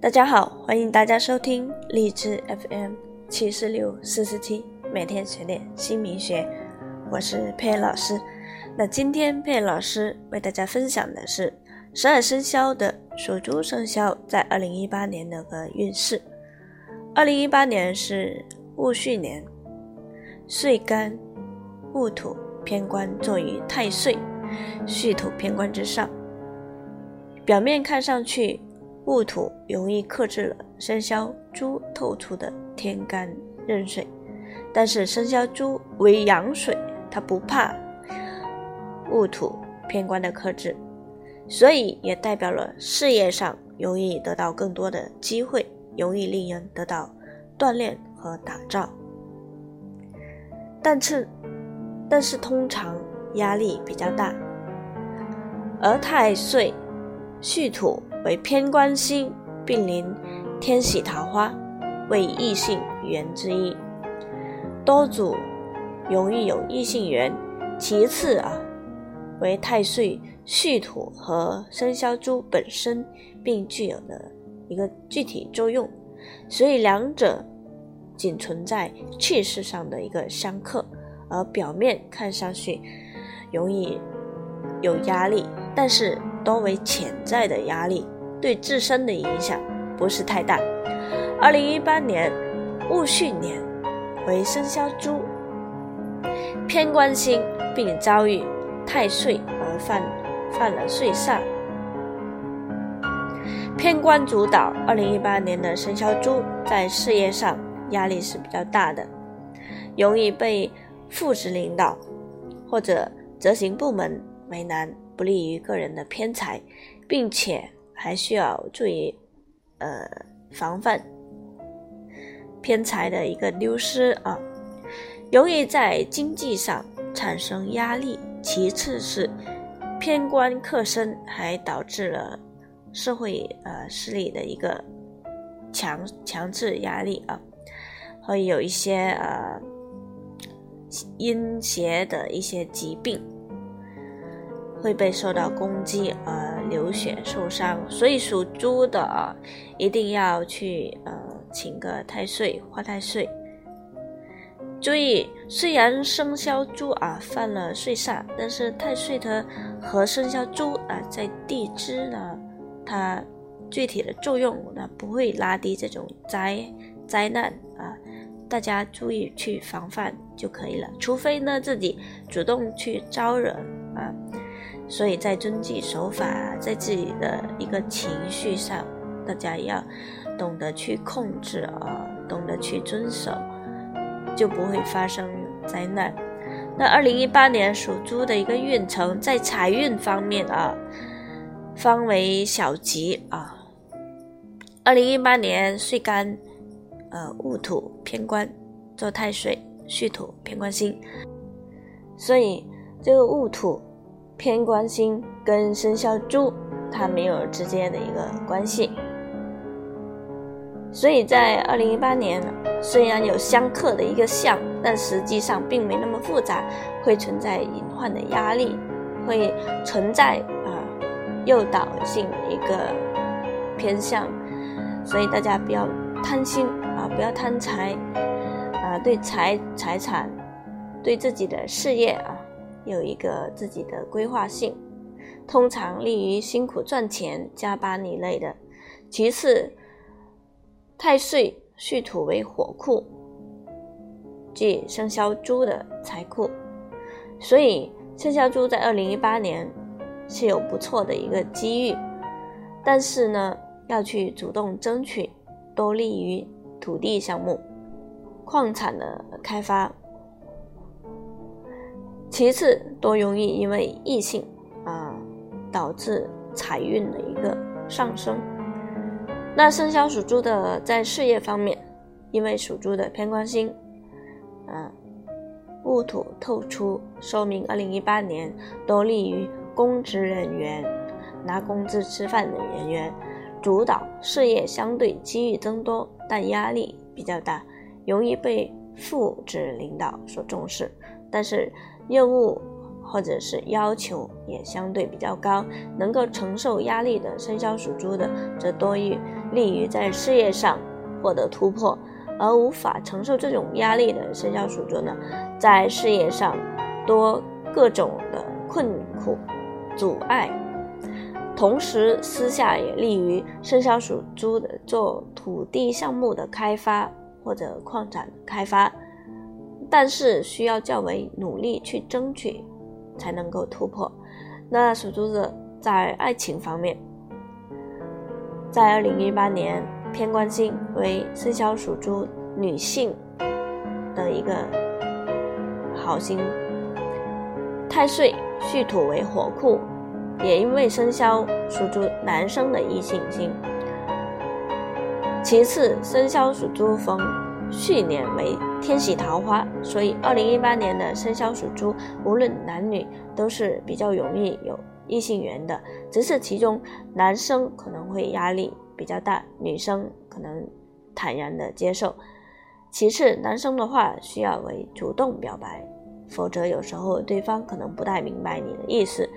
大家好，欢迎大家收听励志 FM 七四六四四七，每天学点新名学，我是佩老师。那今天佩老师为大家分享的是十二生肖的属猪生肖在二零一八年的个运势。二零一八年是戊戌年，岁干戊土偏官坐于太岁，戌土偏官之上，表面看上去。戊土容易克制了生肖猪透出的天干壬水，但是生肖猪为阳水，它不怕戊土偏官的克制，所以也代表了事业上容易得到更多的机会，容易令人得到锻炼和打造。但是，但是通常压力比较大，而太岁戌土。为偏官星并临天喜桃花，为异性缘之一，多主容易有异性缘。其次啊，为太岁戌土和生肖猪本身并具有的一个具体作用，所以两者仅存在气势上的一个相克，而表面看上去容易有压力，但是多为潜在的压力。对自身的影响不是太大。二零一八年戊戌年为生肖猪，偏官星并遭遇太岁而犯犯了岁煞。偏官主导二零一八年的生肖猪在事业上压力是比较大的，容易被副职领导或者执行部门为难，不利于个人的偏财，并且。还需要注意，呃，防范偏财的一个丢失啊，容易在经济上产生压力。其次是偏官克身，还导致了社会呃势力的一个强强制压力啊，会有一些呃阴邪的一些疾病。会被受到攻击而流血受伤，所以属猪的啊，一定要去呃请个太岁化太岁。注意，虽然生肖猪啊犯了岁煞，但是太岁它和生肖猪啊在地支呢，它具体的作用呢不会拉低这种灾灾难啊，大家注意去防范就可以了，除非呢自己主动去招惹。所以在遵纪守法，在自己的一个情绪上，大家要懂得去控制啊，懂得去遵守，就不会发生灾难。那二零一八年属猪的一个运程，在财运方面啊，方为小吉啊。二零一八年岁干，呃，戊土偏官做太岁，戌土偏官星，所以这个戊土。偏官星跟生肖猪，它没有直接的一个关系，所以在二零一八年，虽然有相克的一个相，但实际上并没那么复杂，会存在隐患的压力，会存在啊诱导性的一个偏向，所以大家不要贪心啊，不要贪财啊，对财财产，对自己的事业啊。有一个自己的规划性，通常利于辛苦赚钱、加班一类的。其次，太岁戌土为火库，即生肖猪的财库，所以生肖猪在二零一八年是有不错的一个机遇，但是呢，要去主动争取，多利于土地项目、矿产的开发。其次，多容易因为异性啊导致财运的一个上升。那生肖属猪的在事业方面，因为属猪的偏官星，啊戊土透出，说明二零一八年多利于公职人员拿工资吃饭的人员，主导事业相对机遇增多，但压力比较大，容易被副职领导所重视。但是任务或者是要求也相对比较高，能够承受压力的生肖属猪的，则多于利于在事业上获得突破；而无法承受这种压力的生肖属猪呢，在事业上多各种的困苦阻碍。同时，私下也利于生肖属猪的做土地项目的开发或者矿产开发，但是需要较为努力去争取，才能够突破。那属猪的在爱情方面，在二零一八年，偏官星为生肖属猪女性的一个好星，太岁戌土为火库。也因为生肖属猪男生的异性星，其次生肖属猪逢戌年为天喜桃花，所以二零一八年的生肖属猪无论男女都是比较容易有异性缘的，只是其中男生可能会压力比较大，女生可能坦然的接受。其次男生的话需要为主动表白，否则有时候对方可能不太明白你的意思。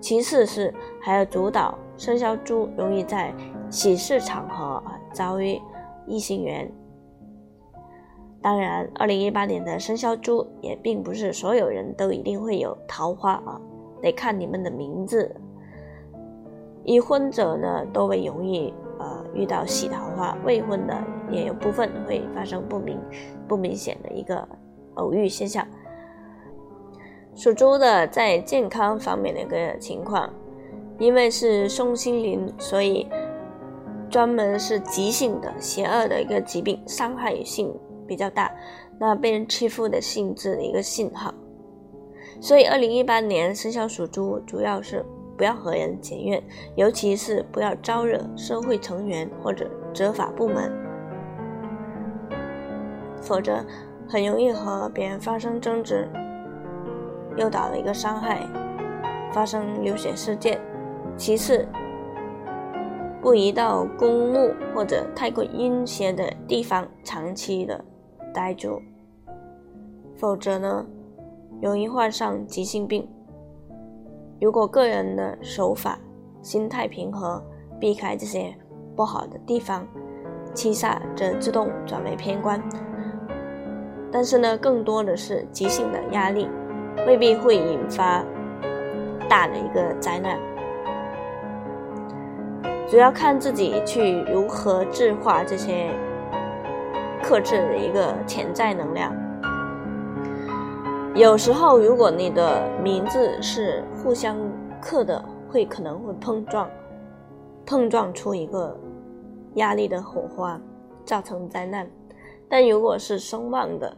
其次是还要主导生肖猪容易在喜事场合啊遭遇异性缘。当然，二零一八年的生肖猪也并不是所有人都一定会有桃花啊，得看你们的名字。已婚者呢多为容易呃遇到喜桃花，未婚的也有部分会发生不明不明显的一个偶遇现象。属猪的在健康方面的一个情况，因为是松心灵，所以专门是急性的、邪恶的一个疾病，伤害性比较大，那被人欺负的性质的一个信号。所以，二零一八年生肖属猪主要是不要和人结怨，尤其是不要招惹社会成员或者执法部门，否则很容易和别人发生争执。诱导了一个伤害，发生流血事件。其次，不宜到公墓或者太过阴邪的地方长期的待住，否则呢，容易患上急性病。如果个人的手法、心态平和，避开这些不好的地方，七煞则自动转为偏官。但是呢，更多的是急性的压力。未必会引发大的一个灾难，主要看自己去如何制化这些克制的一个潜在能量。有时候，如果你的名字是互相克的，会可能会碰撞，碰撞出一个压力的火花，造成灾难。但如果是声望的，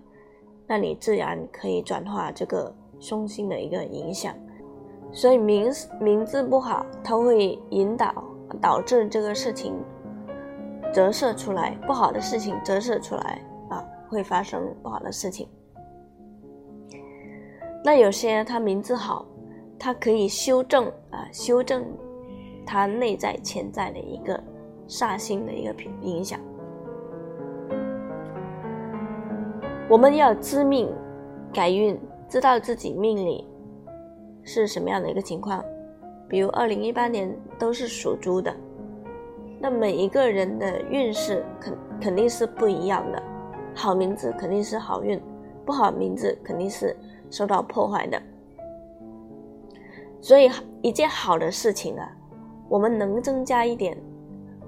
那你自然可以转化这个。凶星的一个影响，所以名名字不好，它会引导导致这个事情折射出来，不好的事情折射出来啊，会发生不好的事情。那有些他名字好，他可以修正啊，修正他内在潜在的一个煞星的一个影响。我们要知命改运。知道自己命里是什么样的一个情况，比如二零一八年都是属猪的，那每一个人的运势肯肯定是不一样的，好名字肯定是好运，不好名字肯定是受到破坏的。所以一件好的事情啊，我们能增加一点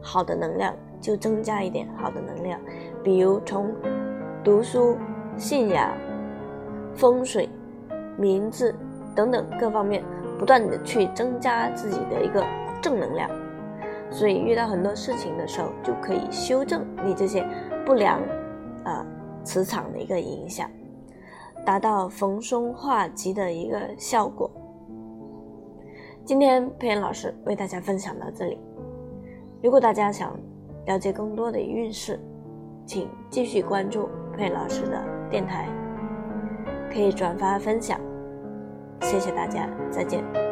好的能量，就增加一点好的能量，比如从读书、信仰。风水、名字等等各方面，不断的去增加自己的一个正能量，所以遇到很多事情的时候，就可以修正你这些不良啊磁场的一个影响，达到逢凶化吉的一个效果。今天佩恩老师为大家分享到这里，如果大家想了解更多的运势，请继续关注佩恩老师的电台。可以转发分享，谢谢大家，再见。